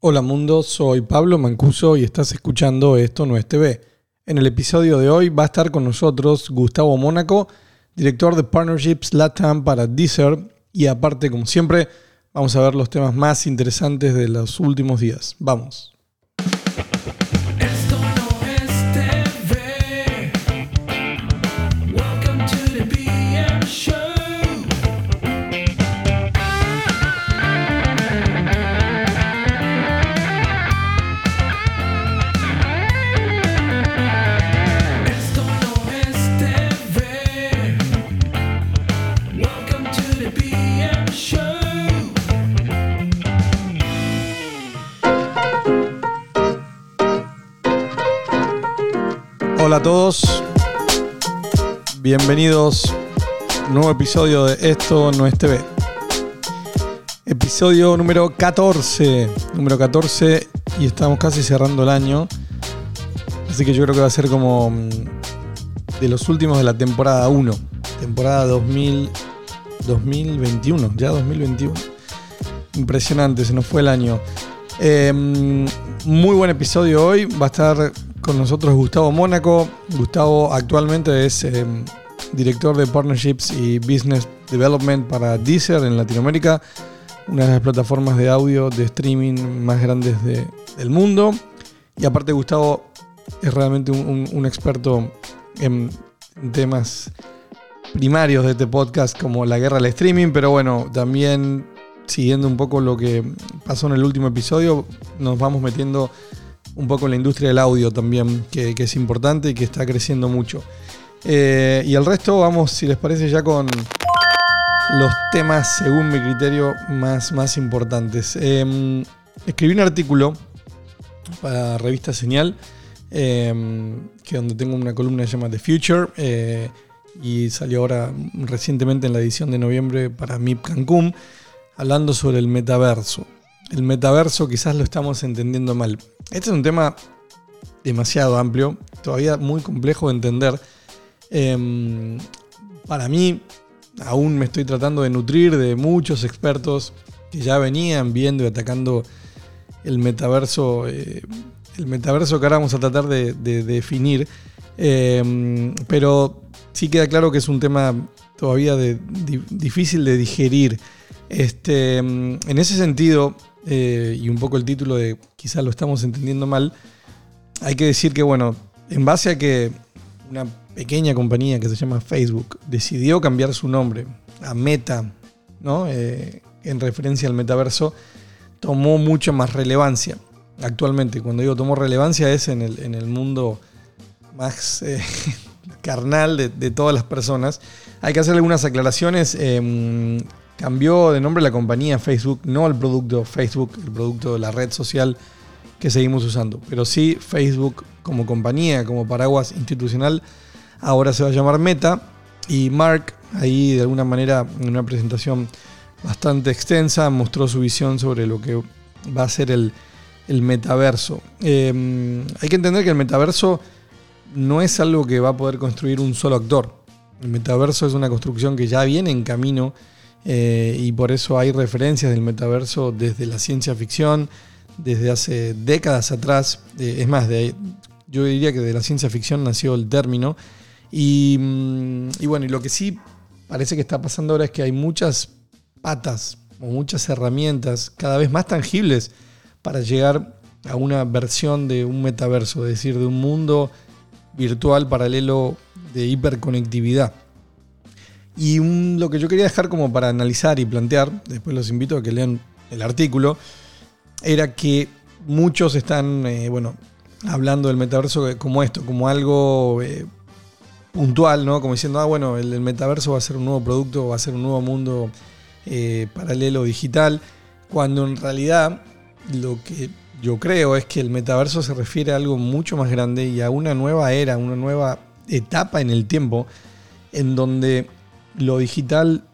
Hola mundo, soy Pablo Mancuso y estás escuchando Esto no es TV. En el episodio de hoy va a estar con nosotros Gustavo Mónaco, director de Partnerships LATAM para Deezer y aparte, como siempre, vamos a ver los temas más interesantes de los últimos días. Vamos. Hola a todos, bienvenidos a un nuevo episodio de Esto no es TV. Episodio número 14, número 14 y estamos casi cerrando el año. Así que yo creo que va a ser como mm, de los últimos de la temporada 1, temporada 2000, 2021, ya 2021. Impresionante, se nos fue el año. Eh, muy buen episodio hoy. Va a estar con nosotros Gustavo Mónaco. Gustavo actualmente es eh, director de Partnerships y Business Development para Deezer en Latinoamérica, una de las plataformas de audio de streaming más grandes de- del mundo. Y aparte Gustavo es realmente un, un- un experto en temas primarios de este podcast como la guerra al streaming, pero bueno, también siguiendo un poco lo que pasó en el último episodio, nos vamos metiendo un poco en la industria del audio también, que, es importante y que está creciendo mucho. Eh, y el resto vamos, si les parece, ya con los temas, según mi criterio, más, más importantes. Eh, escribí un artículo para Revista Señal, eh, que donde tengo una columna que se llama The Future, eh, y salió ahora recientemente en la edición de noviembre para MIP Cancún, hablando sobre el metaverso. El metaverso quizás lo estamos entendiendo mal. Este es un tema demasiado amplio, todavía muy complejo de entender. Em, para mí, aún me estoy tratando de nutrir de muchos expertos que ya venían viendo y atacando el metaverso, eh, el metaverso que ahora vamos a tratar de, de definir. Em, pero sí queda claro que es un tema todavía difícil de digerir. Este, em, en ese sentido, eh, y un poco el título de quizás lo estamos entendiendo mal, hay que decir que, bueno, en base a que una pequeña compañía que se llama Facebook decidió cambiar su nombre a Meta, ¿no? Eh, en referencia al metaverso, tomó mucha más relevancia actualmente. Cuando digo tomó relevancia es en el, en el mundo más eh, carnal de, de todas las personas. Hay que hacer algunas aclaraciones. Eh, cambió de nombre la compañía Facebook, no el producto Facebook, el producto de la red social que seguimos usando. Pero sí Facebook como compañía, como paraguas institucional, ahora se va a llamar Meta. Y Mark, ahí de alguna manera, en una presentación bastante extensa, mostró su visión sobre lo que va a ser el, el metaverso. Eh, hay que entender que el metaverso no es algo que va a poder construir un solo actor. El metaverso es una construcción que ya viene en camino eh, y por eso hay referencias del metaverso desde la ciencia ficción, desde hace décadas atrás. Eh, es más, yo diría que de la ciencia ficción nació el término. Y, mm, y bueno, y lo que sí parece que está pasando ahora es que hay muchas patas o muchas herramientas cada vez más tangibles para llegar a una versión de un metaverso, es decir, de un mundo virtual paralelo de hiperconectividad. Y lo que yo quería dejar como para analizar y plantear, después los invito a que lean el artículo, era que muchos están, eh, bueno, hablando del metaverso como esto, como algo eh, puntual, ¿no? Como diciendo, ah, bueno, el, el metaverso va a ser un nuevo producto, va a ser un nuevo mundo eh, paralelo digital, cuando en realidad lo que yo creo es que el metaverso se refiere a algo mucho más grande y a una nueva era, una nueva etapa en el tiempo en donde lo digital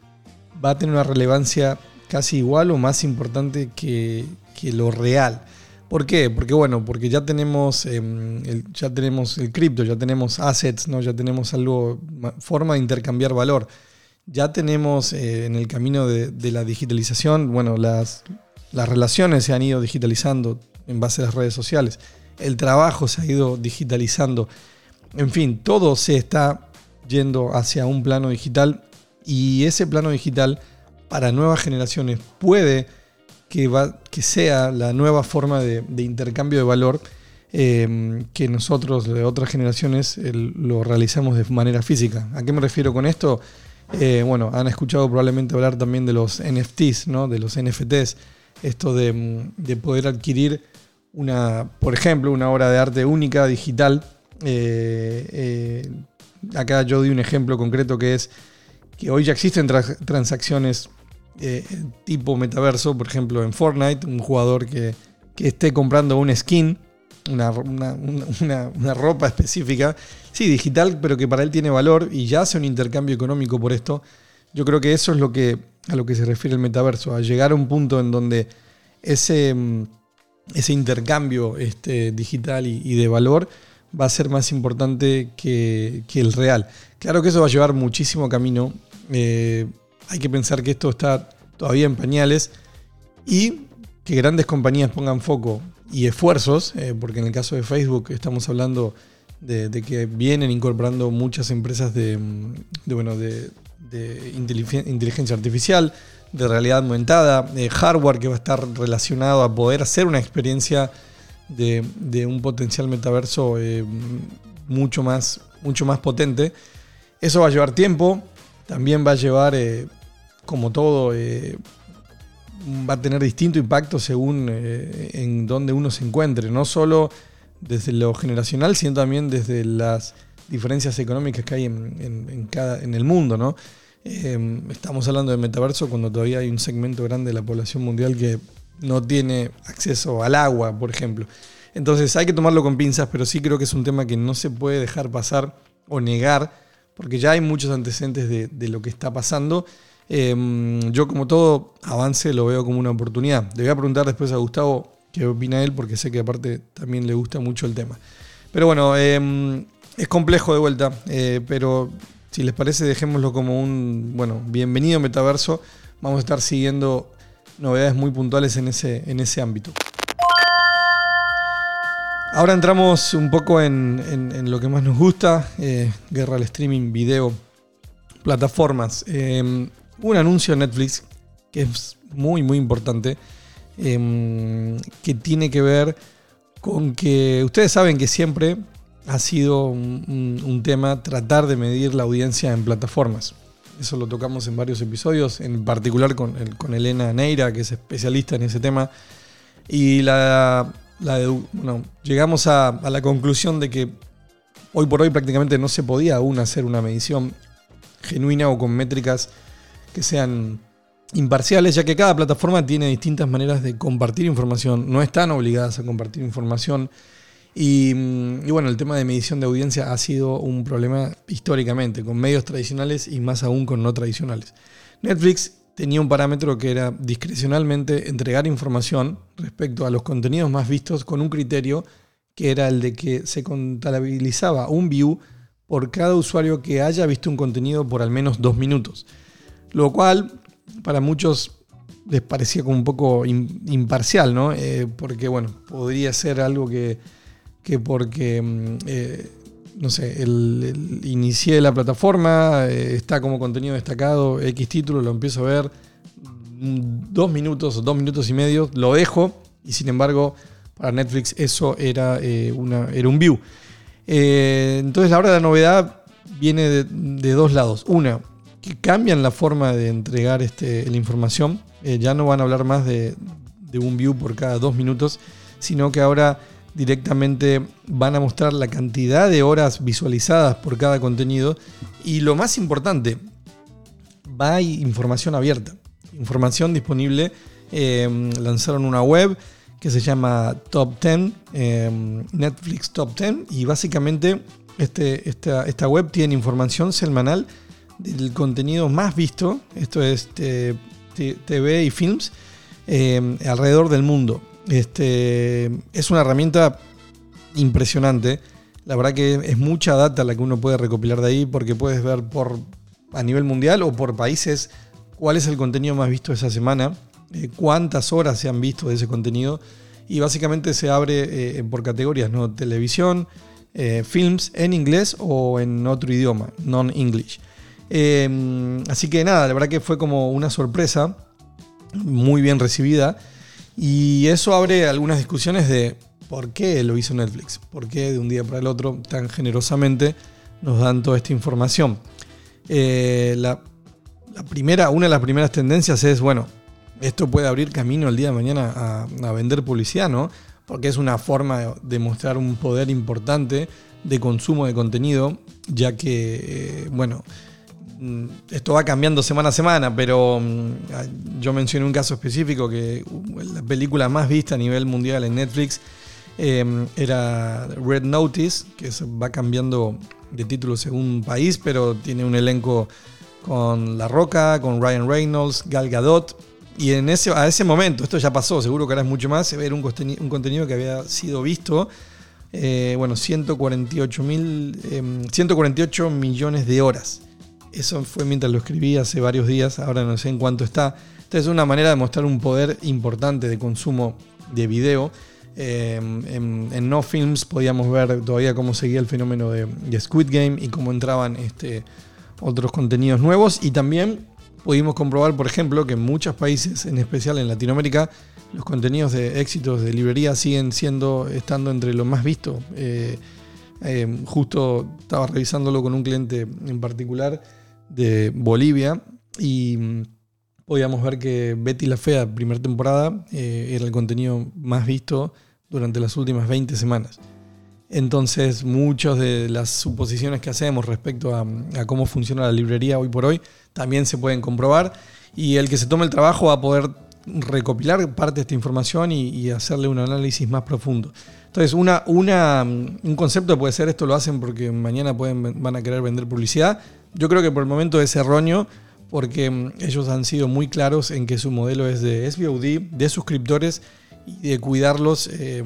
va a tener una relevancia casi igual o más importante que, que lo real. ¿Por qué? Porque bueno, porque ya tenemos, eh, el, ya tenemos el cripto, ya tenemos assets, ¿no? ya tenemos algo, ma- forma de intercambiar valor. Ya tenemos eh, en el camino de, de la digitalización, bueno, las, Las relaciones se han ido digitalizando en base a las redes sociales. El trabajo se ha ido digitalizando. En fin, todo se está yendo hacia un plano digital y ese plano digital para nuevas generaciones puede que, va, que sea la nueva forma de, intercambio de valor eh, que nosotros de otras generaciones lo realizamos de manera física. ¿A qué me refiero con esto? Eh, bueno, han escuchado probablemente hablar también de los NFTs, ¿no? de los NFTs, esto de, mm, de poder adquirir una, por ejemplo, una obra de arte única, digital. Eh, acá yo di un ejemplo concreto que es que hoy ya existen tra- transacciones eh, tipo metaverso, por ejemplo en Fortnite, un jugador que, que esté comprando un skin, una, una- una- una- una ropa específica, sí, digital, pero que para él tiene valor y ya hace un intercambio económico por esto. Yo creo que eso es lo que, a lo que se refiere el metaverso, a llegar a un punto en donde ese, mm, ese intercambio este, digital y, y de valor va a ser más importante que, que el real. Claro que eso va a llevar muchísimo camino. eh, hay que pensar que esto está todavía en pañales y que grandes compañías pongan foco y esfuerzos, eh, porque en el caso de Facebook estamos hablando de, que vienen incorporando muchas empresas de, mm, bueno, de, de inteligen- inteligencia artificial, de realidad aumentada, de hardware que va a estar relacionado a poder hacer una experiencia de, un potencial metaverso eh, mucho, más, mucho más potente. Eso va a llevar tiempo, también va a llevar, eh, como todo, eh, va a tener distinto impacto según en donde uno se encuentre, no solo desde lo generacional, sino también desde las diferencias económicas que hay en, en- en cada, en el mundo. ¿no? Estamos hablando de metaverso cuando todavía hay un segmento grande de la población mundial que no tiene acceso al agua, por ejemplo. Entonces hay que tomarlo con pinzas, pero sí creo que es un tema que no se puede dejar pasar o negar, porque ya hay muchos antecedentes de, lo que está pasando. Eh, yo como todo avance lo veo como una oportunidad. Le voy a preguntar después a Gustavo qué opina él, porque sé que aparte también le gusta mucho el tema. Pero bueno, eh, es complejo de vuelta, eh, pero si les parece dejémoslo como un, bueno, bienvenido metaverso. Vamos a estar siguiendo novedades muy puntuales en ese, en ese ámbito. Ahora entramos un poco en, en- lo que más nos gusta, eh, guerra al streaming, video, plataformas. Eh, un anuncio en Netflix que es muy, muy importante, eh, que tiene que ver con que ustedes saben que siempre ha sido un tema tratar de medir la audiencia en plataformas. Eso lo tocamos en varios episodios, en particular con, el- con Elena Neira, que es especialista en ese tema. Y la, la bueno, llegamos a la conclusión de que hoy por hoy prácticamente no se podía aún hacer una medición genuina o con métricas que sean imparciales, ya que cada plataforma tiene distintas maneras de compartir información, no están obligadas a compartir información. Y, mm, y bueno, el tema de medición de audiencia ha sido un problema históricamente, con medios tradicionales y más aún con no tradicionales. Netflix tenía un parámetro que era discrecionalmente entregar información respecto a los contenidos más vistos con un criterio que era el de que se contabilizaba un view por cada usuario que haya visto un contenido por al menos dos minutos. Lo cual para muchos les parecía como un poco im- imparcial, ¿no? Eh, porque, bueno, podría ser algo que, que porque, mm, eh, no sé, el, el- inicié la plataforma, eh, está como contenido destacado, X título, lo empiezo a ver, mm, dos minutos dos minutos y medio, lo dejo, y sin embargo, para Netflix eso era, eh, una, era un view. Entonces, ahora la novedad viene de, de dos lados. Una, que cambian la forma de entregar este, la información. Ya no van a hablar más de, de un view por cada dos minutos, sino que ahora directamente van a mostrar la cantidad de horas visualizadas por cada contenido. Y lo más importante, va a información abierta, información disponible. Eh, lanzaron una web que se llama Top 10, eh, Netflix Top 10, y básicamente este, esta, web tiene información semanal del contenido más visto, esto es TV y films, eh, alrededor del mundo. Este, es una herramienta impresionante. La verdad que es mucha data la que uno puede recopilar de ahí porque puedes ver por a nivel mundial o por países cuál es el contenido más visto esa semana. eh, cuántas horas se han visto de ese contenido y básicamente se abre eh, por categorías, ¿no? Televisión, eh, films en inglés o en otro idioma, non-English. Eh, así que nada, la verdad que fue como una sorpresa, muy bien recibida. Y eso abre algunas discusiones de por qué lo hizo Netflix, por qué de un día para el otro tan generosamente nos dan toda esta información. Eh, la, primera, una de las primeras tendencias es, bueno, esto puede abrir camino el día de mañana a, vender publicidad, ¿no? Porque es una forma de, mostrar un poder importante de consumo de contenido, ya que, eh, bueno, esto va cambiando semana a semana, pero mm, yo mencioné un caso específico que uh, la película más vista a nivel mundial en Netflix eh, era Red Notice, que se va cambiando de título según país, pero tiene un elenco con La Roca, con Ryan Reynolds, Gal Gadot. Y en ese, a ese momento, esto ya pasó, seguro que ahora es mucho más, era un, conteni- un contenido que había sido visto, eh, bueno, 148, mil, eh, 148 millones de horas. Eso fue mientras lo escribí hace varios días, ahora no sé en cuánto está. Entonces es una manera de mostrar un poder importante de consumo de video. Eh, en, No Films podíamos ver todavía cómo seguía el fenómeno de, de Squid Game y cómo entraban este, otros contenidos nuevos. Y también pudimos comprobar, por ejemplo, que en muchos países, en especial en Latinoamérica, los contenidos de éxitos de librería siguen siendo, estando entre los más vistos. Eh, eh, justo estaba revisándolo con un cliente en particular de Bolivia y mm, podíamos ver que Betty la Fea, primera temporada, eh, era el contenido más visto durante las últimas 20 semanas. Entonces, muchas de las suposiciones que hacemos respecto a, cómo funciona la librería hoy por hoy también se pueden comprobar. Y el que se tome el trabajo va a poder recopilar parte de esta información y, y hacerle un análisis más profundo. Entonces, una, una, un concepto puede ser esto lo hacen porque mañana pueden, van a querer vender publicidad. Yo creo que por el momento es erróneo porque mm, ellos han sido muy claros en que su modelo es de SVOD, de suscriptores y de cuidarlos. eh,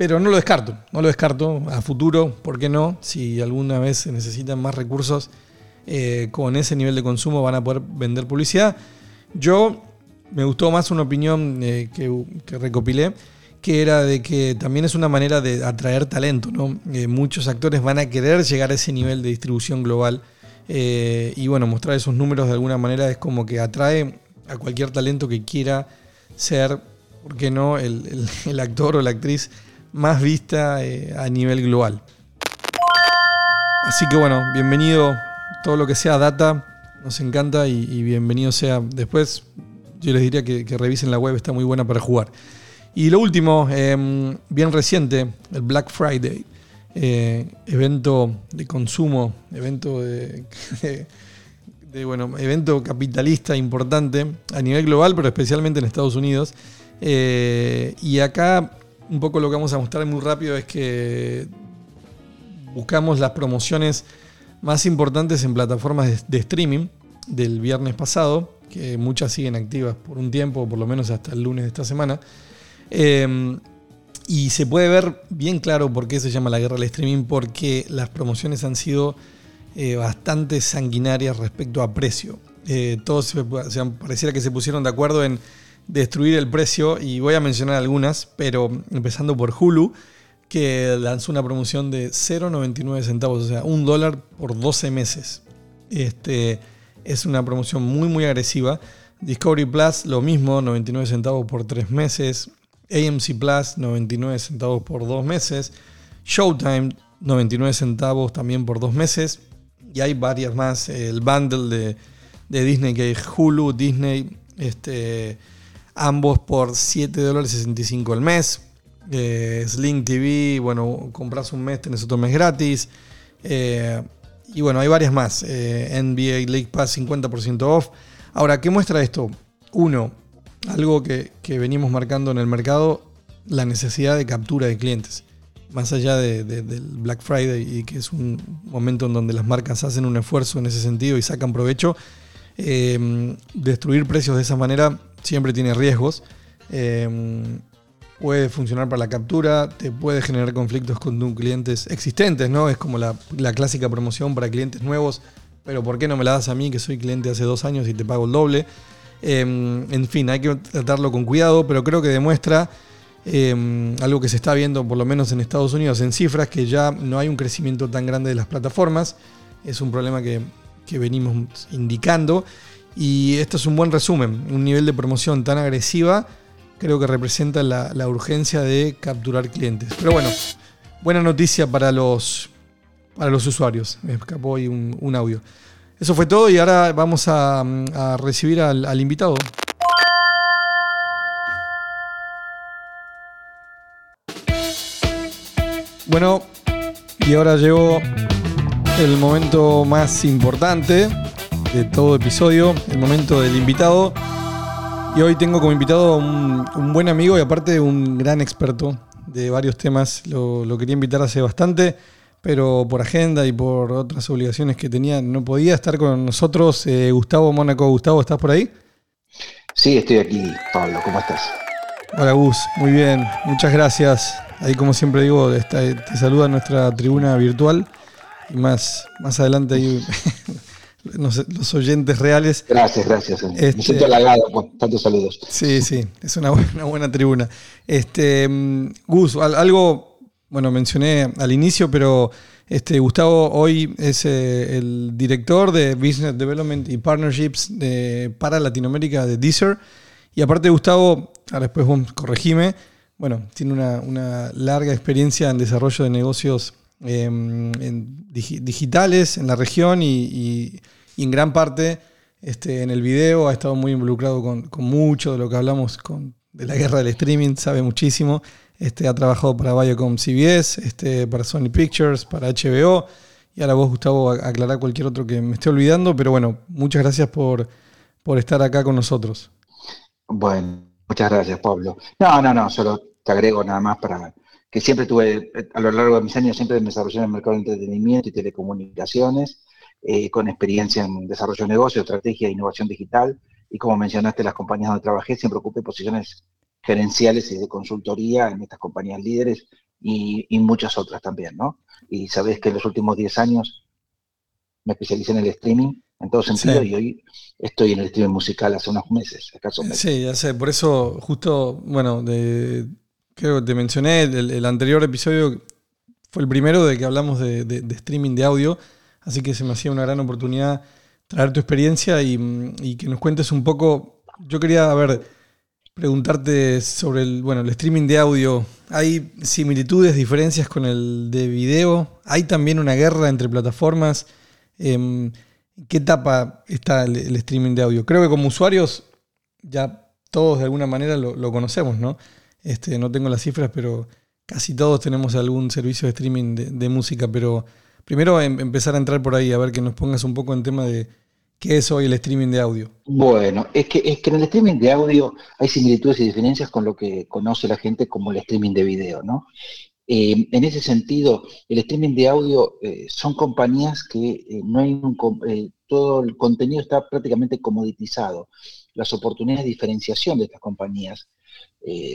pero no lo descarto, no lo descarto a futuro, ¿por qué no? Si alguna vez se necesitan más recursos eh, con ese nivel de consumo van a poder vender publicidad. Yo me gustó más una opinión eh, que recopilé, que era de que también es una manera de atraer talento, ¿no? Eh, muchos actores van a querer llegar a ese nivel de distribución global eh, y bueno, mostrar esos números de alguna manera es como que atrae a cualquier talento que quiera ser, ¿por qué no?, el, el- actor o la actriz más vista eh, a nivel global. Así que bueno, bienvenido todo lo que sea data, nos encanta y, bienvenido sea. Después yo les diría que revisen la web, está muy buena para jugar. Y lo último, eh, bien reciente, el Black Friday, eh, evento de consumo, evento de, bueno, evento capitalista importante a nivel global, pero especialmente en Estados Unidos. Eh, y acá un poco lo que vamos a mostrar muy rápido es que buscamos las promociones más importantes en plataformas de, de streaming del viernes pasado, que muchas siguen activas por un tiempo, por lo menos hasta el lunes de esta semana. Eh, y se puede ver bien claro por qué se llama la guerra del streaming, porque las promociones han sido eh, bastante sanguinarias respecto a precio. Eh, todos pareciera que se pusieron de acuerdo en destruir el precio y voy a mencionar algunas, pero empezando por Hulu, que lanzó una promoción de 0,99 centavos, o sea, un dólar por 12 meses. Este, es una promoción muy, muy agresiva. Discovery Plus, lo mismo, 99 centavos por 3 meses. AMC Plus, 99 centavos por 2 meses. Showtime, 99 centavos también por 2 meses. Y hay varias más. El bundle de, de Disney que es Hulu, Disney, este, ambos por 7 dólares 65 al mes. Eh, Sling TV, bueno, compras un mes, tenés otro mes gratis. Eh, y bueno, hay varias más. Eh, NBA League Pass 50% off. Ahora, ¿qué muestra esto? Uno, algo que, que venimos marcando en el mercado, la necesidad de captura de clientes. Más allá de- de- del Black Friday y que es un momento en donde las marcas hacen un esfuerzo en ese sentido y sacan provecho, eh, destruir precios de esa manera siempre tiene riesgos. Eh, puede funcionar para la captura, te puede generar conflictos con clientes existentes, ¿no? Es como la, la clásica promoción para clientes nuevos, pero ¿por qué no me la das a mí que soy cliente hace dos años y te pago el doble? Eh, en fin, hay que tratarlo con cuidado, pero creo que demuestra eh, algo que se está viendo, por lo menos en Estados Unidos, en cifras, que ya no hay un crecimiento tan grande de las plataformas. Es un problema que, venimos indicando. Y esto es un buen resumen. Un nivel de promoción tan agresiva creo que representa la, urgencia de capturar clientes. Pero bueno, buena noticia para los, usuarios. Me escapó un, un audio. Eso fue todo y ahora vamos a, recibir al, invitado. Bueno, y ahora llegó el momento más importante de todo episodio, el momento del invitado. Y hoy tengo como invitado a un, un buen amigo y aparte un gran experto de varios temas. Lo, lo quería invitar hace bastante, pero por agenda y por otras obligaciones que tenía no podía estar con nosotros. Eh, Gustavo Mónaco. Gustavo, ¿estás por ahí? Sí, estoy aquí, Pablo. ¿Cómo estás? Hola Gus, muy bien, muchas gracias. Ahí como siempre digo, está- te saluda nuestra tribuna virtual y más, más adelante ahí los, los oyentes reales. Gracias, gracias. Este- Me siento halagado con tantos saludos. Sí, sí, es una buena, una buena tribuna. Este, mm, Gus, al- algo, bueno, mencioné al inicio, pero este, Gustavo hoy es eh, el director de Business Development y Partnerships para Latinoamérica de Deezer. Y aparte, Gustavo, ahora después vos corregime, bueno, tiene una, larga experiencia en desarrollo de negocios digi- digitales en la región y, y- y en gran parte este, en el video ha estado muy involucrado con, con mucho de lo que hablamos con, de la guerra del streaming, sabe muchísimo. Este, ha trabajado para Viacom CBS, este, para Sony Pictures, para HBO. Y ahora vos, Gustavo, aclarar cualquier otro que me esté olvidando. Pero bueno, muchas gracias por, por estar acá con nosotros. Bueno, muchas gracias, Pablo. No, no, no, solo te agrego nada más para que siempre tuve, a lo largo de mis años, siempre me desarrollé en el mercado de entretenimiento y telecomunicaciones, eh, con experiencia en desarrollo de negocio, estrategia e innovación digital. Y como mencionaste, las compañías donde trabajé, siempre ocupé posiciones gerenciales y de consultoría en estas compañías líderes y, y muchas otras también, ¿no? Y sabés que en los últimos 10 años me especialicé en el streaming en todo sentido Sí. y hoy estoy en el streaming musical hace unos meses, escasos meses. Sí, ya sé, por eso justo, bueno, de, creo que te mencioné, el, el anterior episodio fue el primero de que hablamos de, de- de streaming de audio, así que se me hacía una gran oportunidad traer tu experiencia y, y que nos cuentes un poco, yo quería, a ver, preguntarte sobre el, bueno, el streaming de audio, ¿hay similitudes, diferencias con el de video? ¿Hay también una guerra entre plataformas? Em, ¿En qué etapa está el, streaming de audio? Creo que como usuarios ya todos de alguna manera lo, conocemos, ¿no? Este, no tengo las cifras, pero casi todos tenemos algún servicio de streaming de, de música, pero primero em- empezar a entrar por ahí, a ver que nos pongas un poco en tema de qué es hoy el streaming de audio. Bueno, es que, es que en el streaming de audio hay similitudes y diferencias con lo que conoce la gente como el streaming de video, ¿no? Eh, en ese sentido, el streaming de audio eh, son compañías que eh, no hay un, todo el contenido está prácticamente comoditizado. Las oportunidades de diferenciación de estas compañías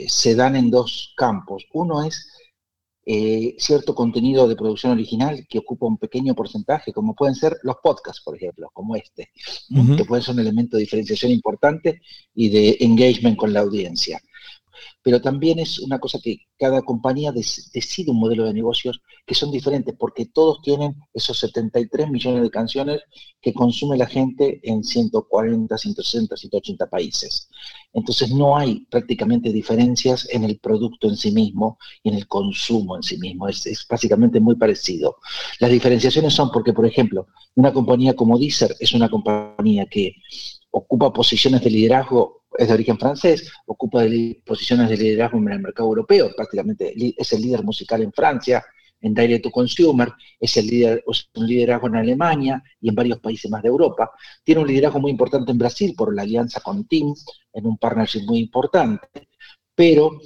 se dan en dos campos. Uno es eh, cierto contenido de producción original que ocupa un pequeño porcentaje, como pueden ser los podcasts, por ejemplo, como este, ¿no? Ujú. que pueden ser un elemento de diferenciación importante y de engagement con la audiencia. Pero también es una cosa que cada compañía decide un modelo de negocios que son diferentes, porque todos tienen esos 73 millones de canciones que consume la gente en 140, 160, 180 países. Entonces no hay prácticamente diferencias en el producto en sí mismo y en el consumo en sí mismo. Es básicamente muy parecido. Las diferenciaciones son porque, por ejemplo, una compañía como Deezer es una compañía que ocupa posiciones de liderazgo, es de origen francés, ocupa de posiciones de liderazgo en el mercado europeo, prácticamente es el líder musical en Francia, en Direct to Consumer, es el líder, es un liderazgo en Alemania y en varios países más de Europa. Tiene un liderazgo muy importante en Brasil por la alianza con TIM, en un partnership muy importante, pero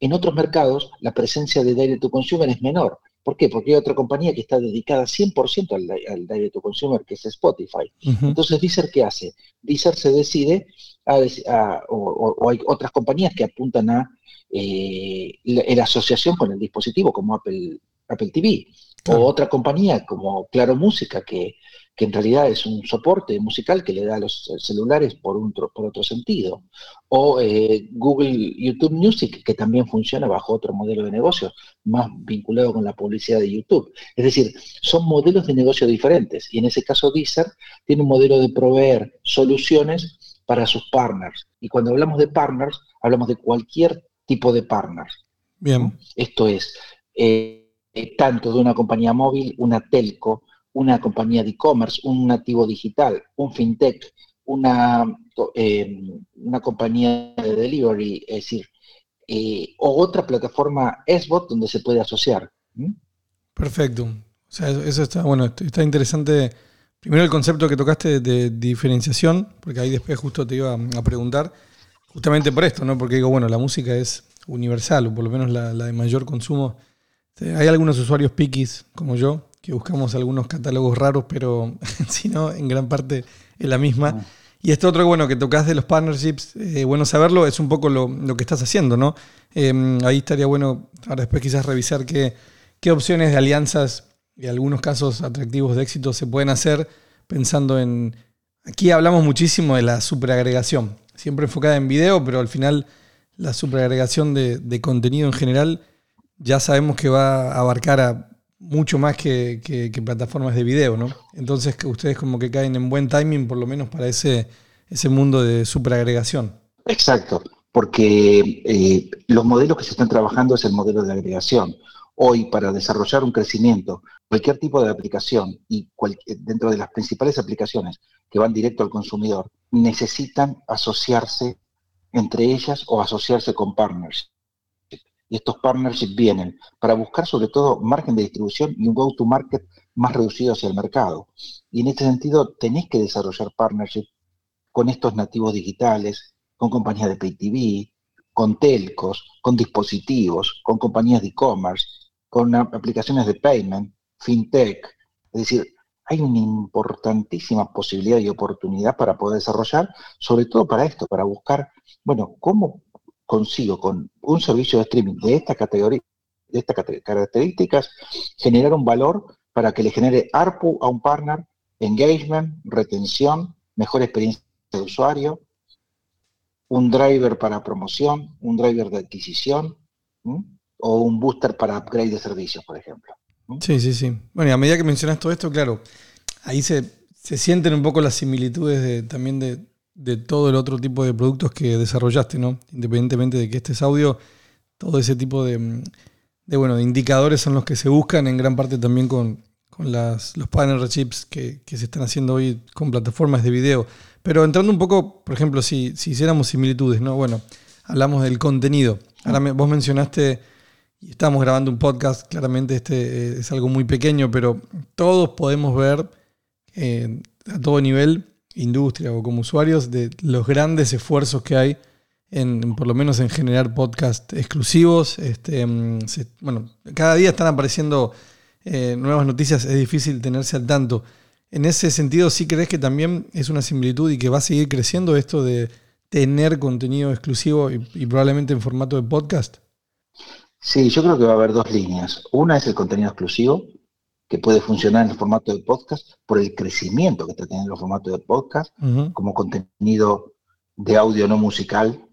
en otros mercados la presencia de Direct to Consumer es menor. ¿Por qué? Porque hay otra compañía que está dedicada 100% al, al Direct to Consumer, que es Spotify. Entonces, Deezer, ¿qué hace? Deezer se decide, a, dec- a- o, hay otras compañías que apuntan a eh, la, la asociación con el dispositivo, como Apple, Apple TV, Claro. o otra compañía como Claro Música, que que en realidad es un soporte musical que le da a los celulares por, un, por otro sentido. O eh, Google YouTube Music, que también funciona bajo otro modelo de negocio, más vinculado con la publicidad de YouTube. Es decir, son modelos de negocio diferentes. Y en ese caso Deezer tiene un modelo de proveer soluciones para sus partners. Y cuando hablamos de partners, hablamos de cualquier tipo de partners. Bien, Esto es, eh, tanto de una compañía móvil, una telco, una compañía de e-commerce, un nativo digital, un fintech, una, eh, una compañía de delivery, es decir, eh, o otra plataforma SBOT donde se puede asociar. perfecto. O sea, eso está bueno, está interesante. Primero el concepto que tocaste de, diferenciación, porque ahí después justo te iba a preguntar, justamente por esto, ¿no? Porque digo, bueno, la música es universal, o por lo menos la, la de mayor consumo. Hay algunos usuarios piquis, como yo, que buscamos algunos catálogos raros, pero si no, en gran parte es la misma. Y esto otro, bueno, que tocas de los partnerships, eh, bueno saberlo, es un poco lo, lo que estás haciendo, ¿no? Eh, ahí estaría bueno, ahora después quizás revisar qué, qué opciones de alianzas y algunos casos atractivos de éxito se pueden hacer pensando en... Aquí hablamos muchísimo de la superagregación, siempre enfocada en video, pero al final la superagregación de, de contenido en general ya sabemos que va a abarcar a mucho más que, que- plataformas de video, ¿no? Entonces ustedes como que caen en buen timing, por lo menos para ese, ese mundo de superagregación. Exacto, porque eh, los modelos que se están trabajando es el modelo de agregación. Hoy, para desarrollar un crecimiento, cualquier tipo de aplicación y cual- dentro de las principales aplicaciones que van directo al consumidor, necesitan asociarse entre ellas o asociarse con partners. Y estos partnerships vienen para buscar sobre todo margen de distribución y un go-to-market más reducido hacia el mercado. Y en este sentido, tenés que desarrollar partnerships con estos nativos digitales, con compañías de pay TV, con telcos, con dispositivos, con compañías de e-commerce, con aplicaciones de payment, fintech. Es decir, hay una importantísima posibilidad y oportunidad para poder desarrollar, sobre todo para esto, para buscar, bueno, cómo consigo con un servicio de streaming de esta categoría, de estas características, generar un valor para que le genere ARPU a un partner, engagement, retención, mejor experiencia de usuario, un driver para promoción, un driver de adquisición, o un booster para upgrade de servicios, por ejemplo. Sí, sí, sí. Bueno, y a medida que mencionas todo esto, claro, ahí se, se sienten un poco las similitudes de- también de, de todo el otro tipo de productos que desarrollaste, ¿no? Independientemente de que este es audio, todo ese tipo de, de, bueno, de indicadores son los que se buscan en gran parte también con, con las, los partnerships que, que se están haciendo hoy con plataformas de video. Pero entrando un poco, por ejemplo, si, si hiciéramos similitudes, ¿no? Bueno, hablamos del contenido. Ahora vos mencionaste y estamos grabando un podcast, claramente este eh, es algo muy pequeño, pero todos podemos ver eh, a todo nivel, industria o como usuarios, de los grandes esfuerzos que hay en, por lo menos en generar podcast exclusivos. Este, mm, bueno, cada día están apareciendo eh, nuevas noticias, es difícil tenerse al tanto. En ese sentido, ¿sí crees que también es una similitud y que va a seguir creciendo esto de tener contenido exclusivo y probablemente en formato de podcast? Sí, yo creo que va a haber dos líneas. Una es el contenido exclusivo, que puede funcionar en el formato de podcast por el crecimiento que está teniendo el formato de podcast, como contenido de audio no musical,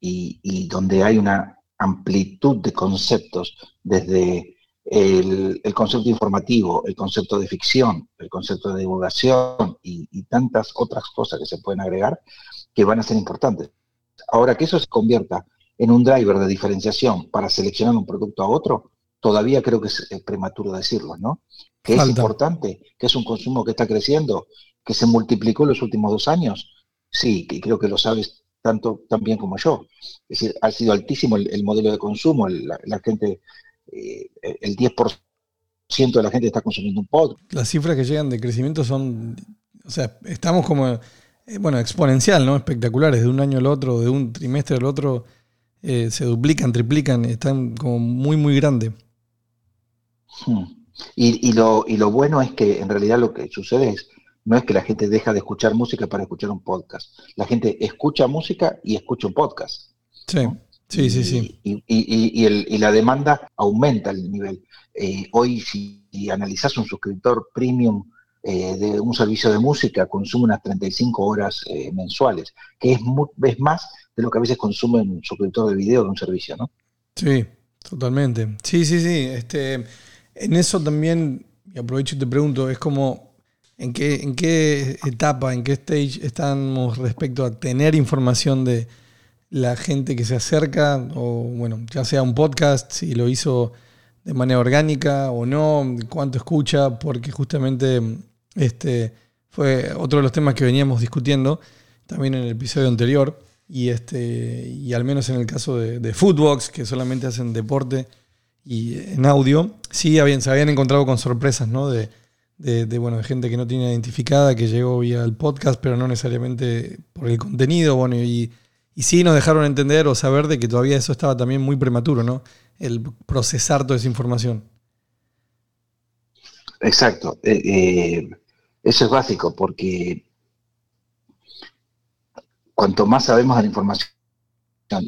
y, y donde hay una amplitud de conceptos, desde el, el concepto informativo, el concepto de ficción, el concepto de divulgación y, y tantas otras cosas que se pueden agregar que van a ser importantes. Ahora que eso se convierta en un driver de diferenciación para seleccionar un producto a otro, todavía creo que es eh, prematuro decirlo, ¿no? Que es importante, que es un consumo que está creciendo, que se multiplicó en los últimos dos años, sí, que creo que lo sabes tanto también como yo. Es decir, ha sido altísimo el, el modelo de consumo, el- la, la gente, eh, el 10% de la gente está consumiendo un podcast. las cifras que llegan de crecimiento son, o sea, estamos como, eh, bueno, exponencial, ¿no? Espectaculares, de un año al otro, de un trimestre al otro, eh, se duplican, triplican, están como muy, muy grandes. Hmm. Y, y lo, y lo bueno es que en realidad lo que sucede es, no es que la gente deja de escuchar música para escuchar un podcast. La gente escucha música y escucha un podcast. Sí, sí, sí, sí. Y, y- y- el- y la demanda aumenta el nivel. Eh, hoy, si, analizás un suscriptor premium eh, de un servicio de música consume unas 35 horas eh, mensuales, que es, mu- es más de lo que a veces consume un suscriptor de video de un servicio, ¿no? Sí, totalmente. Sí, sí, sí. Este, en eso también, y aprovecho y te pregunto, es como, ¿en qué, ¿en qué etapa, en qué stage estamos respecto a tener información de la gente que se acerca, o bueno, ya sea un podcast, si lo hizo de manera orgánica o no, cuánto escucha, porque justamente este fue otro de los temas que veníamos discutiendo también en el episodio anterior. Y, este, y al menos en el caso de, de Footbox, que solamente hacen deporte y en audio, sí habían, se habían encontrado con sorpresas, ¿no? De, de, de, bueno, de gente que no tiene identificada, que llegó vía el podcast, pero no necesariamente por el contenido. Bueno, y, y sí nos dejaron entender o saber de que todavía eso estaba también muy prematuro, ¿no? El procesar toda esa información. Exacto. Eh, eh, eso es básico porque cuanto más sabemos de la información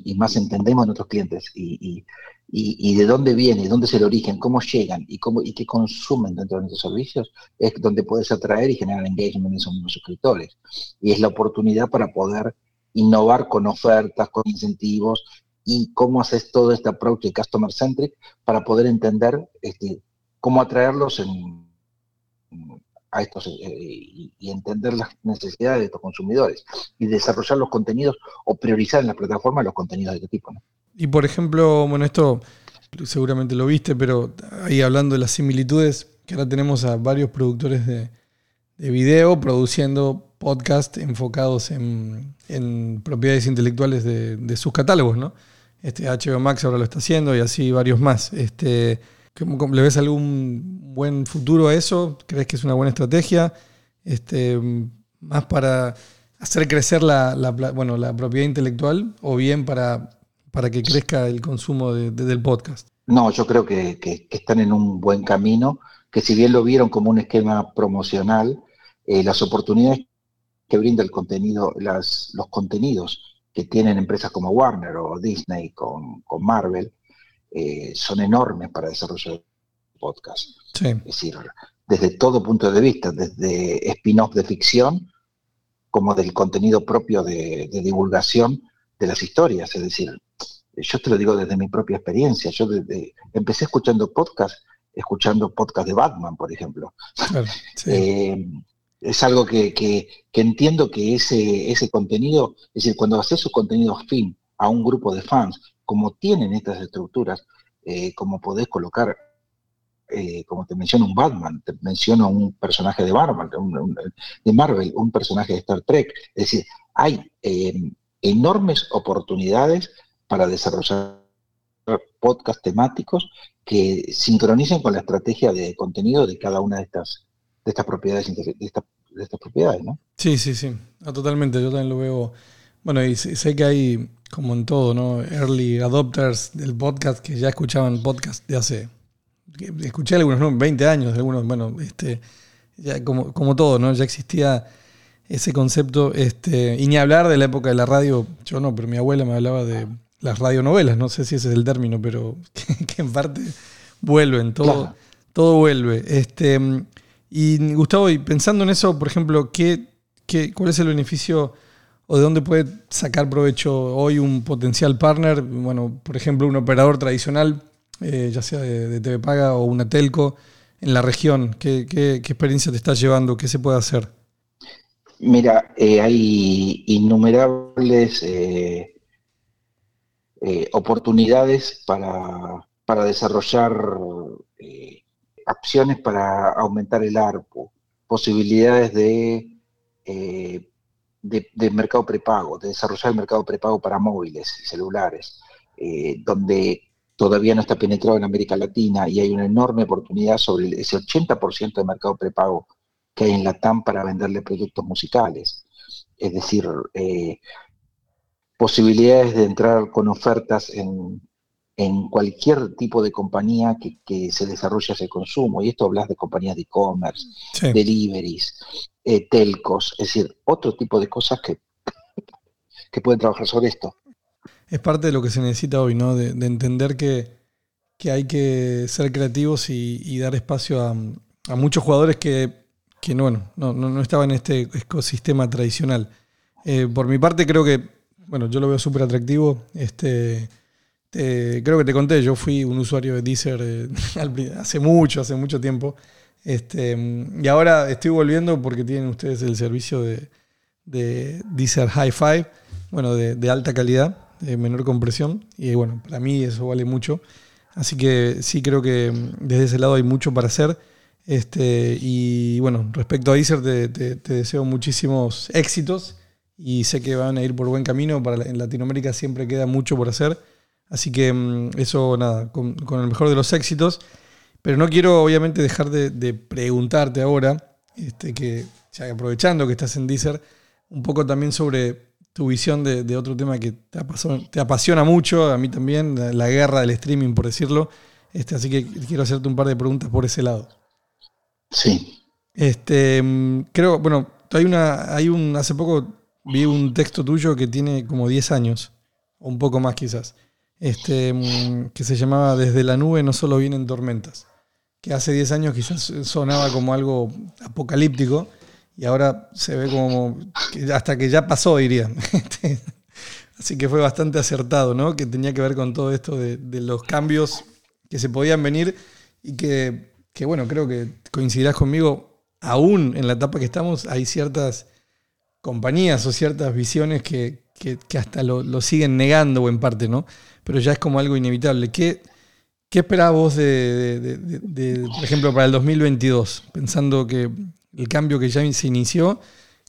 y más entendemos a nuestros clientes y, de dónde viene, dónde es el origen, cómo llegan y cómo y qué consumen dentro de nuestros servicios, es donde puedes atraer y generar engagement en esos mismos suscriptores. Y es la oportunidad para poder innovar con ofertas, con incentivos y cómo haces todo este approach de customer centric para poder entender este, cómo atraerlos en, a estos eh, y, y entender las necesidades de estos consumidores y desarrollar los contenidos o priorizar en las plataformas los contenidos de este tipo. ¿no? Y por ejemplo, bueno, esto seguramente lo viste, pero ahí hablando de las similitudes, que ahora tenemos a varios productores de, de video produciendo podcast enfocados en, en propiedades intelectuales de, de sus catálogos, ¿no? Este HBO Max ahora lo está haciendo y así varios más. Este, ¿cómo- cómo- ¿Le ves algún buen futuro a eso? ¿Crees que es una buena estrategia? Este, más para hacer crecer la, bueno, la propiedad intelectual o bien para, para que crezca el consumo de- de- del podcast. No, yo creo que, están en un buen camino, que si bien lo vieron como un esquema promocional, eh, las oportunidades que brinda el contenido, los contenidos que tienen empresas como Warner o Disney con, con Marvel, eh, son enormes para desarrollar podcast. Sí, Es decir, desde todo punto de vista, desde spin-off de ficción, como del contenido propio de, de divulgación de las historias. Es decir, yo te lo digo desde mi propia experiencia. Yo desde- empecé escuchando podcast, escuchando podcast de Batman, por ejemplo. claro. sí. Eh, es algo que, que- que entiendo que ese, ese contenido, es decir, cuando haces un contenido fin a un grupo de fans, como tienen estas estructuras, eh, como podés colocar, eh, como te menciono un Batman, te menciono un personaje de Marvel, un- de Marvel, un personaje de Star Trek, es decir, hay eh, enormes oportunidades para desarrollar podcast temáticos que sincronicen con la estrategia de contenido de cada una de estas de estas propiedades de, de estas propiedades, ¿no? Sí, sí, sí. No, totalmente. Yo también lo veo. Bueno, y sé que hay, como en todo, ¿no? Early adopters del podcast que ya escuchaban podcast de hace. Escuché algunos, ¿no? 20 años, algunos, bueno, este. Ya como, como todo, ¿no? Ya existía ese concepto. Este, y ni hablar de la época de la radio. Yo no, pero mi abuela me hablaba de las radionovelas. No sé si ese es el término, pero que, que en parte vuelven. Todo, Claro. todo vuelve. Este. Y Gustavo, y pensando en eso, por ejemplo, ¿qué, qué, ¿cuál es el beneficio o de dónde puede sacar provecho hoy un potencial partner? Bueno, por ejemplo, un operador tradicional, eh, ya sea de, TV Paga o una telco, en la región. ¿Qué, experiencia te estás llevando? ¿Qué se puede hacer? Mira, eh, hay innumerables eh, oportunidades para, para desarrollar acciones para aumentar el ARPU, posibilidades de, de, mercado prepago, de desarrollar el mercado prepago para móviles y celulares, eh, donde todavía no está penetrado en América Latina y hay una enorme oportunidad sobre ese 80% de mercado prepago que hay en la TAM para venderle productos musicales. Es decir, eh, posibilidades de entrar con ofertas en, en cualquier tipo de compañía que, que se desarrolle ese consumo. Y esto hablas de compañías de e-commerce, Sí, deliveries, eh, telcos, es decir, otro tipo de cosas que, que pueden trabajar sobre esto. es parte de lo que se necesita hoy, ¿no? De, de entender que, que hay que ser creativos y, y dar espacio a, a muchos jugadores que, que no, bueno, no, no, no estaba en este ecosistema tradicional. Eh, por mi parte creo que, bueno, yo lo veo súper atractivo. Este, te- creo que te conté, yo fui un usuario de Deezer eh, hace mucho, hace mucho tiempo. Este, mm, y ahora estoy volviendo porque tienen ustedes el servicio de, de Deezer Hi-Fi, bueno, de, de alta calidad, de menor compresión. Y bueno, para mí eso vale mucho. Así que sí creo que mm, desde ese lado hay mucho para hacer. Este, y bueno, respecto a Deezer, te, te- deseo muchísimos éxitos y sé que van a ir por buen camino. Para, en Latinoamérica siempre queda mucho por hacer. Así que mm, eso, nada, con, con el mejor de los éxitos. Pero no quiero, obviamente, dejar de, de preguntarte ahora, este, que ya aprovechando que estás en Deezer, un poco también sobre tu visión de, de otro tema que te apasiona, te apasiona mucho, a mí también, la, la guerra del streaming, por decirlo. Este, así que quiero hacerte un par de preguntas por ese lado. Sí. Este, mm, creo, bueno, hay una, hay un, hace poco vi un texto tuyo que tiene como 10 años, o un poco más quizás, este, mm, que se llamaba Desde la nube no solo vienen tormentas, que hace 10 años quizás sonaba como algo apocalíptico y ahora se ve como, hasta que ya pasó, diría. Este, Así que fue bastante acertado, ¿no? Que tenía que ver con todo esto de, de los cambios que se podían venir y que, que, bueno, creo que coincidirás conmigo, aún en la etapa que estamos, hay ciertas compañías o ciertas visiones que, que- que hasta lo, lo siguen negando o en parte, ¿no? Pero ya es como algo inevitable. ¿Qué, qué esperabas vos de, de- de- de- de, por ejemplo, para el 2022? Pensando que el cambio que ya se inició,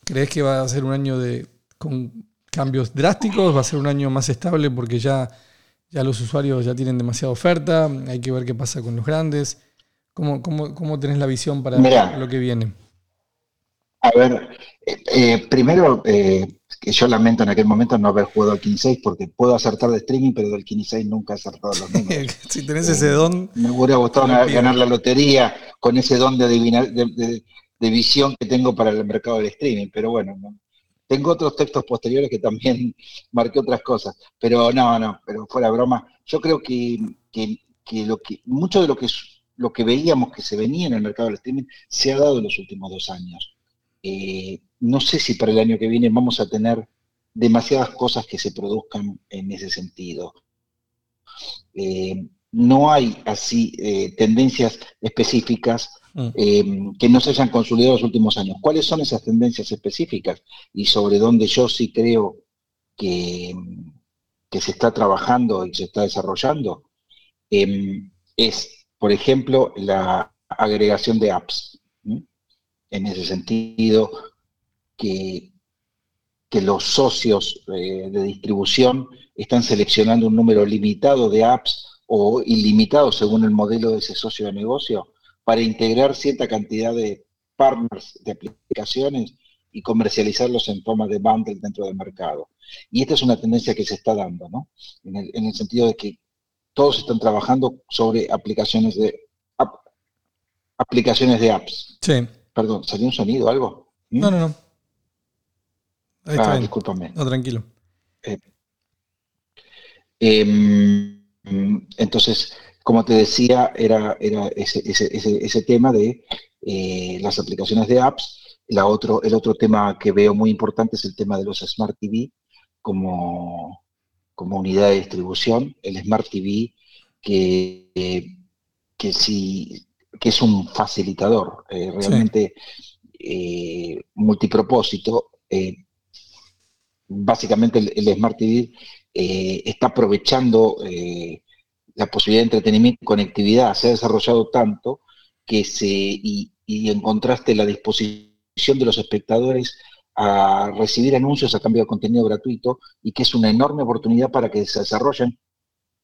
¿crees que va a ser un año de, con cambios drásticos? ¿Va a ser un año más estable porque ya, ya los usuarios ya tienen demasiada oferta? Hay que ver qué pasa con los grandes. ¿Cómo, cómo, cómo tenés la visión para Mirá. lo que viene? A ver, eh, eh, primero, eh, que yo lamento en aquel momento no haber jugado al 15 porque puedo acertar de streaming, pero del 15 nunca he acertado los números. si tenés ese don, Me hubiera gustado ganar, la lotería con ese don de, adivinar, de, de- de visión que tengo para el mercado del streaming, pero bueno, no. tengo otros textos posteriores que también marqué otras cosas, pero no, no, pero fuera broma, yo creo que, que, que lo que mucho de lo que lo que veíamos que se venía en el mercado del streaming se ha dado en los últimos dos años. Eh, no sé si para el año que viene vamos a tener demasiadas cosas que se produzcan en ese sentido. Eh, no hay así eh, tendencias específicas Mm. eh, que no se hayan consolidado en los últimos años. ¿Cuáles son esas tendencias específicas y sobre dónde yo sí creo que, que se está trabajando y se está desarrollando? Eh, es, por ejemplo, la agregación de apps. En ese sentido, que, que los socios eh, de distribución están seleccionando un número limitado de apps o ilimitado según el modelo de ese socio de negocio para integrar cierta cantidad de partners de aplicaciones y comercializarlos en forma de bundle dentro del mercado. Y esta es una tendencia que se está dando, ¿no? En el, en el sentido de que todos están trabajando sobre aplicaciones de ap- aplicaciones de apps. Sí. Perdón, ¿salió un sonido algo? ¿Mm? No, no, no. Ahí está Ah, discúlpame. No, tranquilo. Eh, entonces, como te decía, era, era ese, ese, ese, ese tema de eh, las aplicaciones de apps. La otro, el otro tema que veo muy importante es el tema de los Smart TV como, como unidad de distribución. El Smart TV que, eh, que, sí, que es un facilitador, eh, realmente eh, multipropósito. eh, básicamente el, el Smart TV está aprovechando la posibilidad de entretenimiento y conectividad. Se ha desarrollado tanto que se, y, y en contraste la disposición de los espectadores a recibir anuncios a cambio de contenido gratuito y que es una enorme oportunidad para que se desarrollen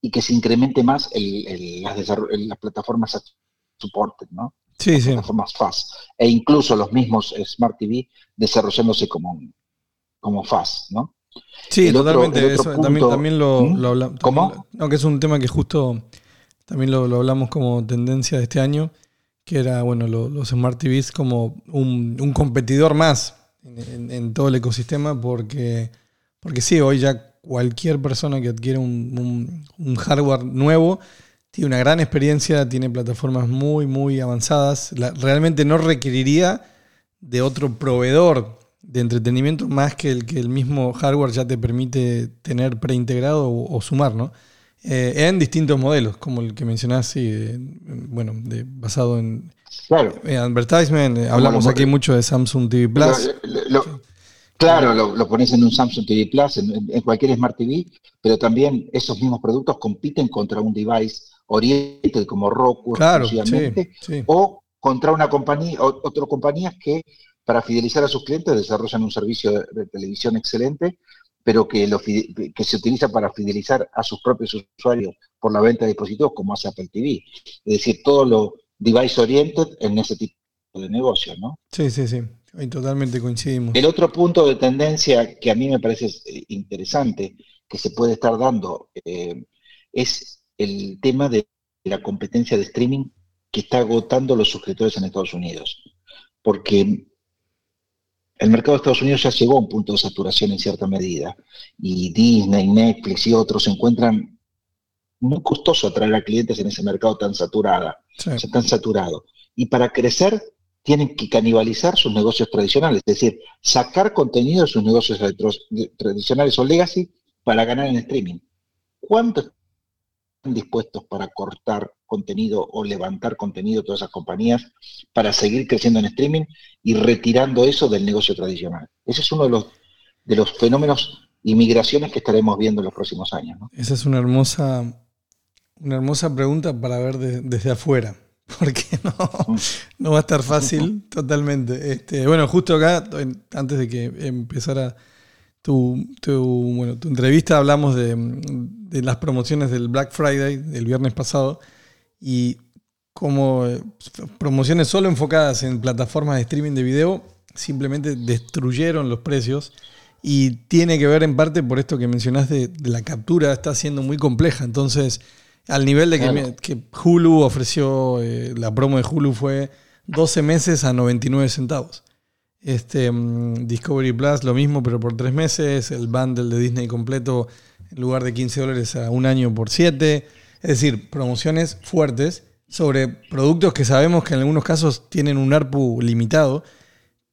y que se incremente más el- el- las, las plataformas supported, ¿no? Sí, sí. plataformas FAST, e incluso los mismos Smart TV desarrollándose como, como FAST, ¿no? Sí, El totalmente. otro eso también, punto- también lo, ¿Mm? lo hablamos. ¿Cómo? No, que es un tema que justo también lo, lo hablamos como tendencia de este año, que era, bueno, lo- los Smart TVs como un, un competidor más en, en- en todo el ecosistema, porque, porque sí, hoy ya cualquier persona que adquiere un, un- un hardware nuevo tiene una gran experiencia, tiene plataformas muy, muy avanzadas. La- realmente no requeriría de otro proveedor de entretenimiento más que el que el mismo hardware ya te permite tener preintegrado o, o sumar, ¿no? Eh, en distintos modelos, como el que mencionás, sí, de- bueno, de- basado en Claro. eh, advertisement. eh, hablamos aquí mucho de Samsung TV Plus. Lo- lo- lo- claro, lo, pones en un Samsung TV Plus, en, en- en cualquier Smart TV, pero también esos mismos productos compiten contra un device oriented como Roku Claro, exclusivamente, sí. o contra una compañía, otras compañías que para fidelizar a sus clientes desarrollan un servicio de, de televisión excelente, pero que, lo, fide- que se utiliza para fidelizar a sus propios usuarios por la venta de dispositivos, como hace Apple TV. Es decir, todo lo device oriented en ese tipo de negocio, ¿no? Sí, sí, sí. Ahí totalmente coincidimos. El otro punto de tendencia que a mí me parece eh, interesante que se puede estar dando eh, es el tema de la competencia de streaming que está agotando los suscriptores en Estados Unidos. Porque el mercado de Estados Unidos ya llegó a un punto de saturación en cierta medida y Disney, Netflix y otros se encuentran muy costoso atraer a clientes en ese mercado tan saturada Sí. están saturados. Y para crecer tienen que canibalizar sus negocios tradicionales, es decir, sacar contenido de sus negocios tradicionales o legacy para ganar en streaming. ¿Cuánto dispuestos para cortar contenido o levantar contenido todas esas compañías para seguir creciendo en streaming y retirando eso del negocio tradicional? Ese es uno de los, de los fenómenos y migraciones que estaremos viendo en los próximos años. ¿no? Esa es una hermosa, una hermosa pregunta para ver de- desde afuera. Porque no, no va a estar fácil totalmente. Este, bueno, justo acá, antes de que empezara tu, tu, bueno, tu entrevista, hablamos de, de las promociones del Black Friday del viernes pasado y como eh, promociones solo enfocadas en plataformas de streaming de video simplemente destruyeron los precios y tiene que ver en parte por esto que mencionaste de la captura está siendo muy compleja entonces al nivel de que, Claro. que Hulu ofreció eh, la promo de Hulu fue 12 meses a 99 centavos este mm, Discovery Plus lo mismo pero por 3 meses el bundle de Disney completo en lugar de 15 dólares a un año por 7 es decir promociones fuertes sobre productos que sabemos que en algunos casos tienen un ARPU limitado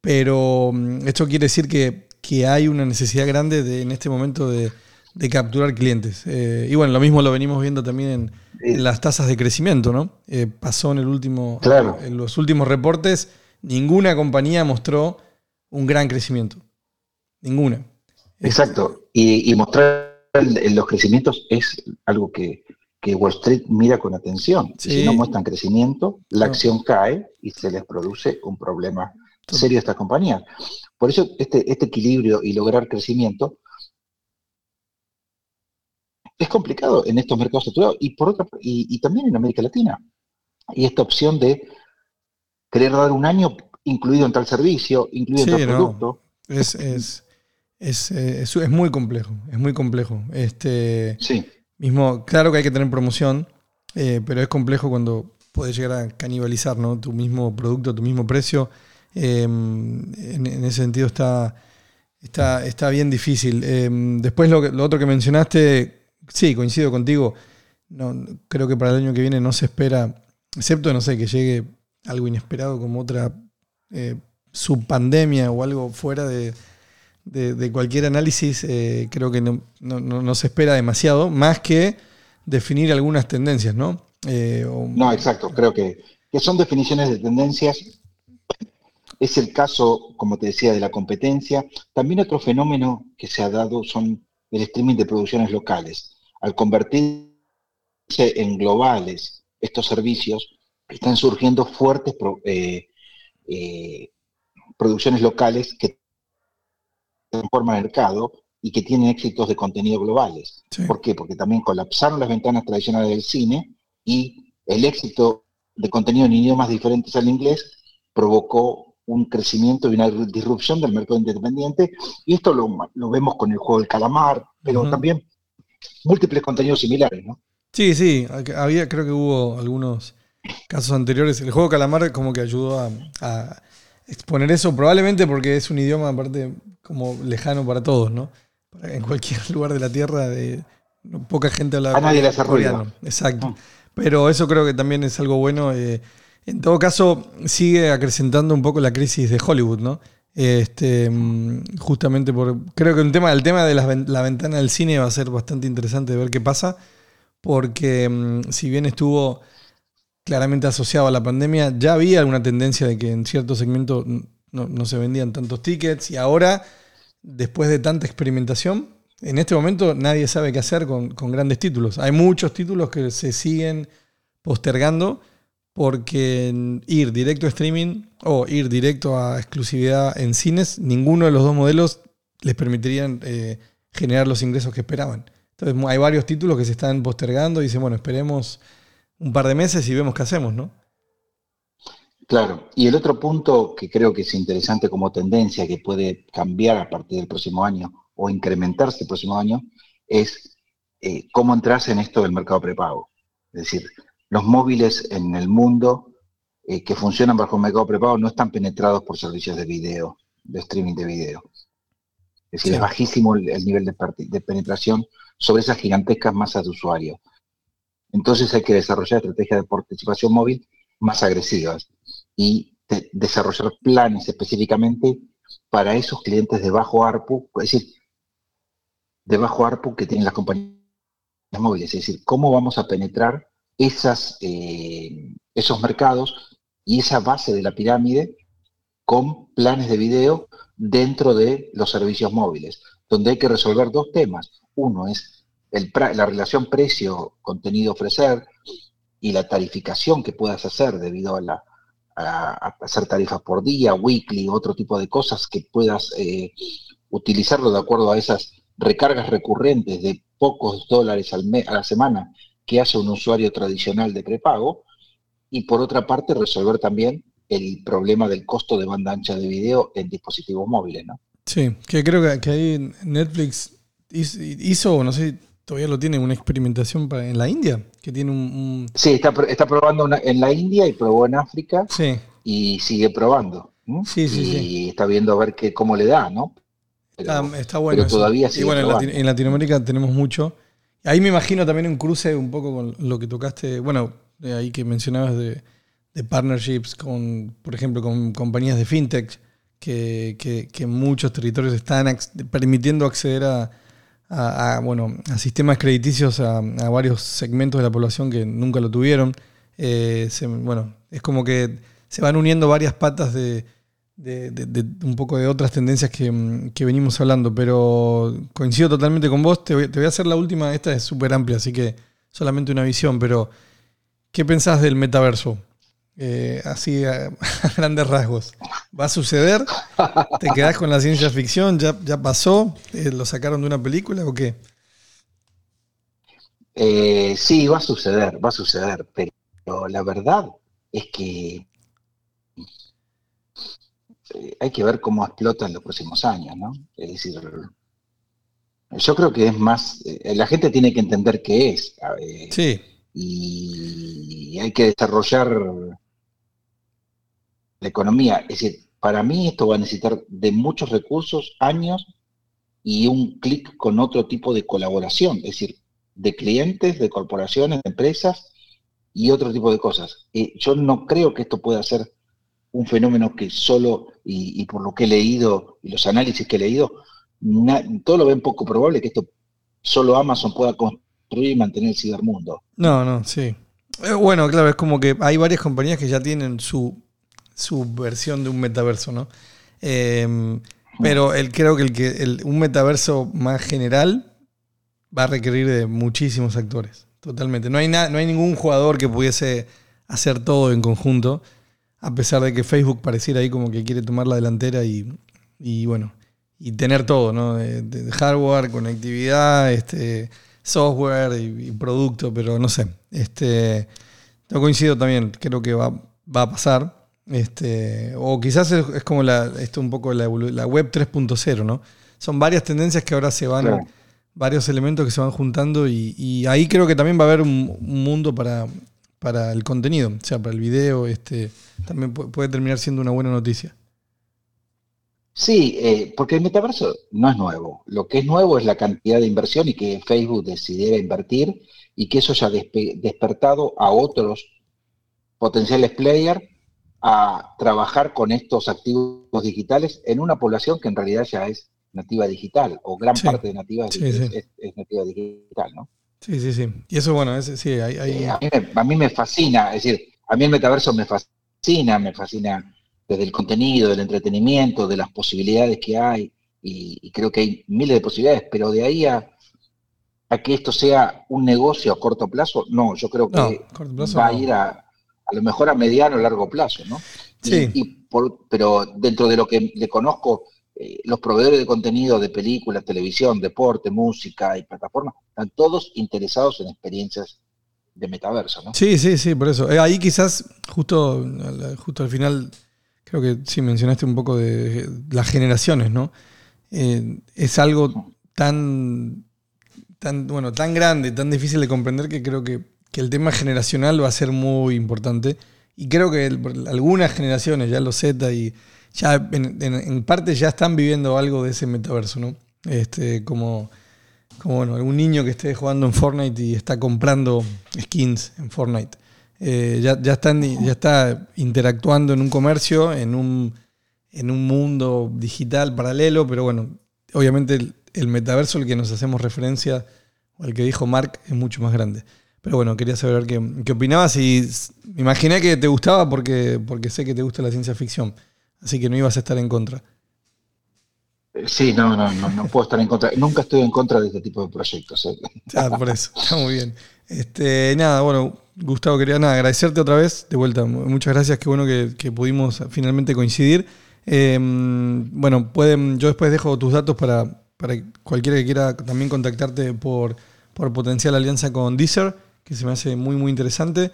pero mm, esto quiere decir que, que hay una necesidad grande de, en este momento de, de capturar clientes. Eh, y bueno, lo mismo lo venimos viendo también en, en las tasas de crecimiento, ¿no? Eh, pasó en el último, Claro. en los últimos reportes, ninguna compañía mostró un gran crecimiento. Ninguna. Exacto. Y, y mostrar los crecimientos es algo que, que Wall Street mira con atención. Sí. Si no muestran crecimiento, la No. acción cae y se les produce un problema serio a estas compañías. Por eso este, este equilibrio y lograr crecimiento es complicado en estos mercados saturados y, por otra, y, y también en América Latina. Y esta opción de querer dar un año incluido en tal servicio, incluido Sí, en tal no. producto. Es, es, es, eh, es- es muy complejo, es muy complejo. Este, Sí. Mismo, claro que hay que tener promoción, eh, pero es complejo cuando puedes llegar a canibalizar ¿no? tu mismo producto, tu mismo precio. Eh, en, en ese sentido está, está, está bien difícil. Eh, después lo, que- lo otro que mencionaste, sí, coincido contigo. No, creo que para el año que viene no se espera, excepto, no sé, que llegue algo inesperado como otra eh, subpandemia o algo fuera de, de, cualquier análisis, eh, creo que no, no- no- se espera demasiado, más que definir algunas tendencias, ¿no? Eh, No, exacto. Creo que, que son definiciones de tendencias. Es el caso, como te decía, de la competencia. También otro fenómeno que se ha dado son el streaming de producciones locales. Al convertirse en globales estos servicios, están surgiendo fuertes pro- eh, eh, producciones locales que transforman mercado y que tienen éxitos de contenido globales. Sí. ¿Por qué? Porque también colapsaron las ventanas tradicionales del cine y el éxito de contenido en idiomas diferentes al inglés provocó un crecimiento y una disrupción del mercado independiente. Y esto lo, lo vemos con el juego del calamar, pero también múltiples contenidos similares, ¿no? Sí, sí, había, creo que hubo algunos casos anteriores. El juego Calamar como que ayudó a, a exponer eso, probablemente porque es un idioma aparte como lejano para todos, ¿no? En cualquier lugar de la Tierra, de, poca gente habla A nadie le hace coreano. ruido. Exacto. Mm. Pero eso creo que también es algo bueno. eh, En todo caso, sigue acrecentando un poco la crisis de Hollywood, ¿no? Este, mm, justamente por. Creo que el tema, el tema de la, la ventana del cine va a ser bastante interesante de ver qué pasa. Porque mm, si bien estuvo claramente asociado a la pandemia, ya había alguna tendencia de que en ciertos segmentos mm, no, no se vendían tantos tickets. Y ahora, después de tanta experimentación, en este momento nadie sabe qué hacer con, con grandes títulos. Hay muchos títulos que se siguen postergando porque ir directo a streaming o ir directo a exclusividad en cines, ninguno de los dos modelos les permitirían eh, generar los ingresos que esperaban. Entonces hay varios títulos que se están postergando y dicen, bueno, esperemos un par de meses y vemos qué hacemos, ¿no? Claro, y el otro punto que creo que es interesante como tendencia que puede cambiar a partir del próximo año o incrementarse el próximo año es eh, cómo entras en esto del mercado prepago. Es decir, los móviles en el mundo eh, que funcionan bajo el mercado prepago no están penetrados por servicios de video, de streaming de video. Es decir, Sí. es bajísimo el, el nivel de, de penetración sobre esas gigantescas masas de usuarios. Entonces hay que desarrollar estrategias de participación móvil más agresivas y de- desarrollar planes específicamente para esos clientes de bajo ARPU, es decir, de bajo ARPU que tienen las compañías móviles, es decir, cómo vamos a penetrar eh, esos mercados y esa base de la pirámide con planes de video dentro de los servicios móviles, donde hay que resolver dos temas. Uno es la relación precio-contenido-ofrecer y la tarificación que puedas hacer debido a, la, hacer tarifas por día, weekly, otro tipo de cosas que puedas eh, utilizarlo de acuerdo a esas recargas recurrentes de pocos dólares al a la semana que hace un usuario tradicional de prepago. Y por otra parte, resolver también el problema del costo de banda ancha de video en dispositivos móviles, ¿no? Sí, que creo que, que ahí Netflix hizo, no sé, todavía lo tiene, una experimentación para, en la India, que tiene un... un- Sí, está, está probando una- en la India y probó en África sí, y sigue probando. ¿no? Sí, sí, y sí. está viendo a ver qué, cómo le da, ¿no? Pero- está, está bueno. pero todavía y sigue bueno, en, Latinoamérica tenemos mucho. Ahí me imagino también un cruce un poco con lo que tocaste, bueno, de ahí que mencionabas de, de partnerships con, por ejemplo, con compañías de fintech, que, que- muchos territorios están ac- permitiendo acceder a, a- bueno, a sistemas crediticios a, varios segmentos de la población que nunca lo tuvieron. Eh, bueno, es como que se van uniendo varias patas de un poco de otras tendencias que, mm, que venimos hablando, pero coincido totalmente con vos. Te voy, te voy a hacer la última, esta es súper amplia, así que solamente una visión, pero ¿qué pensás del metaverso? Eh, así a, a grandes rasgos. ¿Va a suceder? ¿Te quedás con la ciencia ficción? ¿Ya, ya pasó? Eh, ¿Lo sacaron de una película o qué? Eh, sí, va a suceder, va a suceder, pero la verdad es que hay que ver cómo explota en los próximos años, ¿no? Es decir, yo creo que es más, la gente tiene que entender qué es, Sí, y hay que desarrollar la economía. Es decir, para mí esto va a necesitar de muchos recursos, años y un clic con otro tipo de colaboración, es decir, de clientes, de corporaciones, de empresas y otro tipo de cosas. Eh, yo no creo que esto pueda ser un fenómeno que solo, y, por lo que he leído y los análisis que he leído, todo lo ven poco probable que esto solo Amazon pueda construir y mantener el cibermundo. no, no, sí. Eh, Bueno, claro, es como que hay varias compañías que ya tienen su, su versión de un metaverso, ¿no? Eh, pero el, creo que, el que el- un metaverso más general va a requerir de muchísimos actores. Totalmente. No hay, no hay ningún jugador que pudiese hacer todo en conjunto, a pesar de que Facebook pareciera ahí como que quiere tomar la delantera y, y bueno, y tener todo, ¿no? Hardware, conectividad, este, software y, producto, pero no sé. Este, no coincido también, creo que va, va a pasar. Este, o quizás es, es como la, esto un poco la, la web 3.0, ¿no? Son varias tendencias que ahora se van, Claro. varios elementos que se van juntando y, y ahí creo que también va a haber un, un mundo para, para el contenido, o sea, para el video, este, también pu- puede terminar siendo una buena noticia. Sí, eh, porque el metaverso no es nuevo. Lo que es nuevo es la cantidad de inversión y que Facebook decidiera invertir y que eso haya despe- despertado a otros potenciales players a trabajar con estos activos digitales en una población que en realidad ya es nativa digital, o gran Sí. parte de nativa Sí, es, sí. es- es nativa digital, ¿no? Sí, sí, sí. Y eso, bueno, es, sí, hay, hay- Eh, a, mí me, a mí me fascina, es decir, a mí el metaverso me fascina, me fascina desde el contenido, del entretenimiento, de las posibilidades que hay, y, y creo que hay miles de posibilidades, pero de ahí a, a que esto sea un negocio a corto plazo, no, yo creo que No, va a ir a, a lo mejor a mediano o largo plazo, ¿no? Sí. y por- pero dentro de lo que le conozco, eh, los proveedores de contenido de películas, televisión, deporte, música y plataformas, están todos interesados en experiencias de metaverso, ¿no? Sí, sí, sí, por eso. Eh, ahí quizás, justo, al- justo al final, creo que sí mencionaste un poco de las generaciones, ¿no? Eh, es algo tan, tan, bueno, tan grande, tan difícil de comprender que creo que, que el tema generacional va a ser muy importante. Y creo que algunas generaciones, ya los Z y ya en parte ya están viviendo algo de ese metaverso, ¿no? Este, como, como bueno, algún niño que esté jugando en Fortnite y está comprando skins en Fortnite. Eh, ya, ya, están, ya está interactuando en un comercio, en un, en un mundo digital paralelo, pero bueno, obviamente el, el metaverso al que nos hacemos referencia, o al que dijo Mark, es mucho más grande. Pero bueno, quería saber qué, qué opinabas y me imaginé que te gustaba porque, porque sé que te gusta la ciencia ficción, así que no ibas a estar en contra. Eh, Sí, no, no, no, no puedo estar en contra. Nunca estoy en contra de este tipo de proyectos. eh. Ah, por eso, está muy bien. Este, nada, bueno, Gustavo, quería nada, agradecerte otra vez, de vuelta, mu- muchas gracias, qué bueno que, que pudimos finalmente coincidir. Eh, bueno, pueden, yo después dejo tus datos para, para cualquiera que quiera también contactarte por, por potencial alianza con Deezer, que se me hace muy, muy interesante.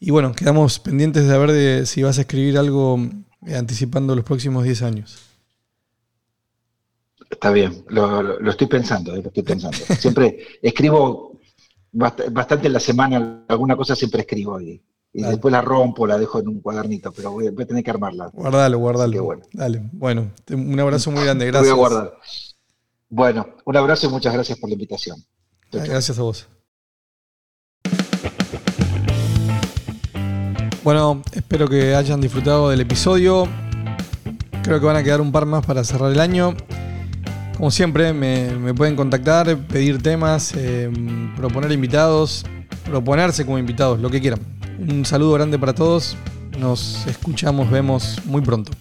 Y bueno, quedamos pendientes de ver de si vas a escribir algo eh, anticipando los próximos 10 años. Está bien, lo, lo- lo estoy pensando, eh, lo estoy pensando. Siempre escribo bast- bastante en la semana, alguna cosa siempre escribo y, y Dale. después la rompo, la dejo en un cuadernito, pero voy, a- voy a tener que armarla. Guardalo, guardalo. Qué bueno. Dale, bueno, un abrazo muy grande, gracias. Voy a guardar. Bueno, un abrazo y muchas gracias por la invitación. Gracias a vos. Bueno, espero que hayan disfrutado del episodio. Creo que van a quedar un par más para cerrar el año. Como siempre, me, pueden contactar, pedir temas, eh, proponer invitados, proponerse como invitados, lo que quieran. Un saludo grande para todos. Nos escuchamos, vemos muy pronto.